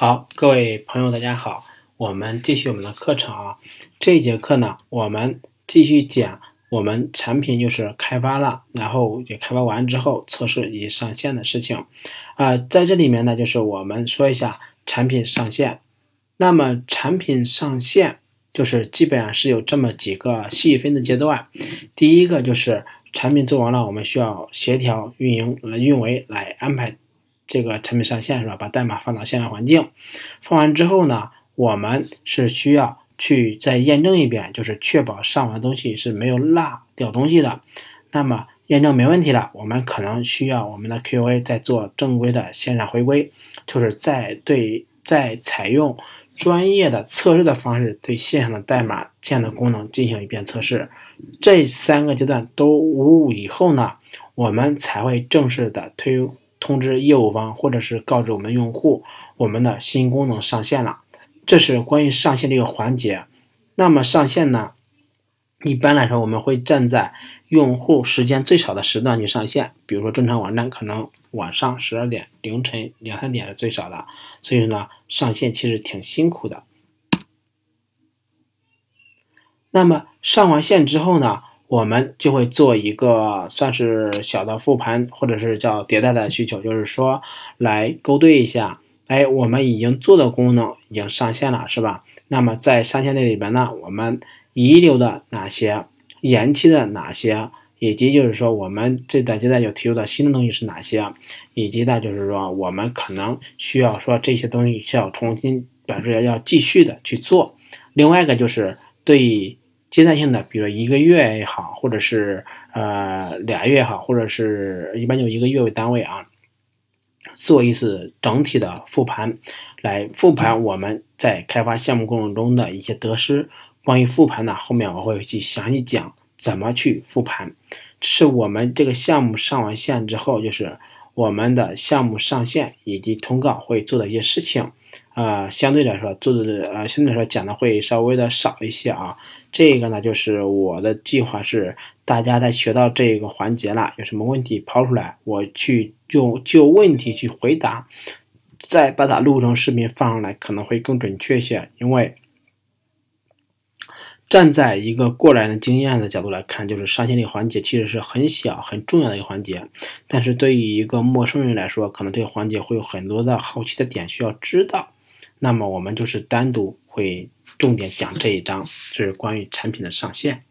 好，各位朋友，大家好，我们继续我们的课程啊。这节课呢，我们继续讲我们产品就是开发了，然后也开发完之后测试以及上线的事情啊。在这里面呢，就是我们说一下产品上线。那么产品上线就是基本上是有这么几个细分的阶段。第一个就是产品做完了，我们需要协调运营来运维来安排。这个产品上线是吧？把代码放到线上环境，放完之后呢，我们是需要去再验证一遍，就是确保上完东西是没有落掉东西的。那么验证没问题了，我们可能需要我们的 QA 再做正规的线上回归，就是在对在采用专业的测试的方式，对线上的代码线的功能进行一遍测试。这三个阶段都无误以后呢，我们才会正式的推。通知业务方，或者是告知我们用户，我们的新功能上线了。这是关于上线这个环节。那么上线呢，一般来说我们会站在用户时间最少的时段去上线。比如说正常网站可能晚上十二点、凌晨两三点是最少的，所以呢，上线其实挺辛苦的。那么上完线之后呢？我们就会做一个算是小的复盘，或者是叫迭代的需求，就是说来勾兑一下，哎，我们已经做的功能已经上线了，是吧？那么在上线这里边呢，我们遗留的哪些，延期的哪些，以及就是说我们这段阶段有提出的新的东西是哪些，以及呢就是说我们可能需要说这些东西需要重新表示要继续的去做。另外一个就是对。阶段性的，比如一个月也好，或者是呃俩月也好，或者是一般就一个月为单位啊，做一次整体的复盘，来复盘我们在开发项目过程中的一些得失。关于复盘呢，后面我会去详细讲怎么去复盘。这是我们这个项目上完线之后，就是我们的项目上线以及通告会做的一些事情。啊，相对来说做的呃，相对来说讲的会稍微的少一些啊。这个呢，就是我的计划是，大家在学到这个环节了，有什么问题抛出来，我去就就问题去回答，再把它录成视频放上来，可能会更准确一些。因为站在一个过来人的经验的角度来看，就是上线这个环节其实是很小很重要的一个环节，但是对于一个陌生人来说，可能这个环节会有很多的好奇的点需要知道。那么我们就是单独会重点讲这一章，就是关于产品的上线。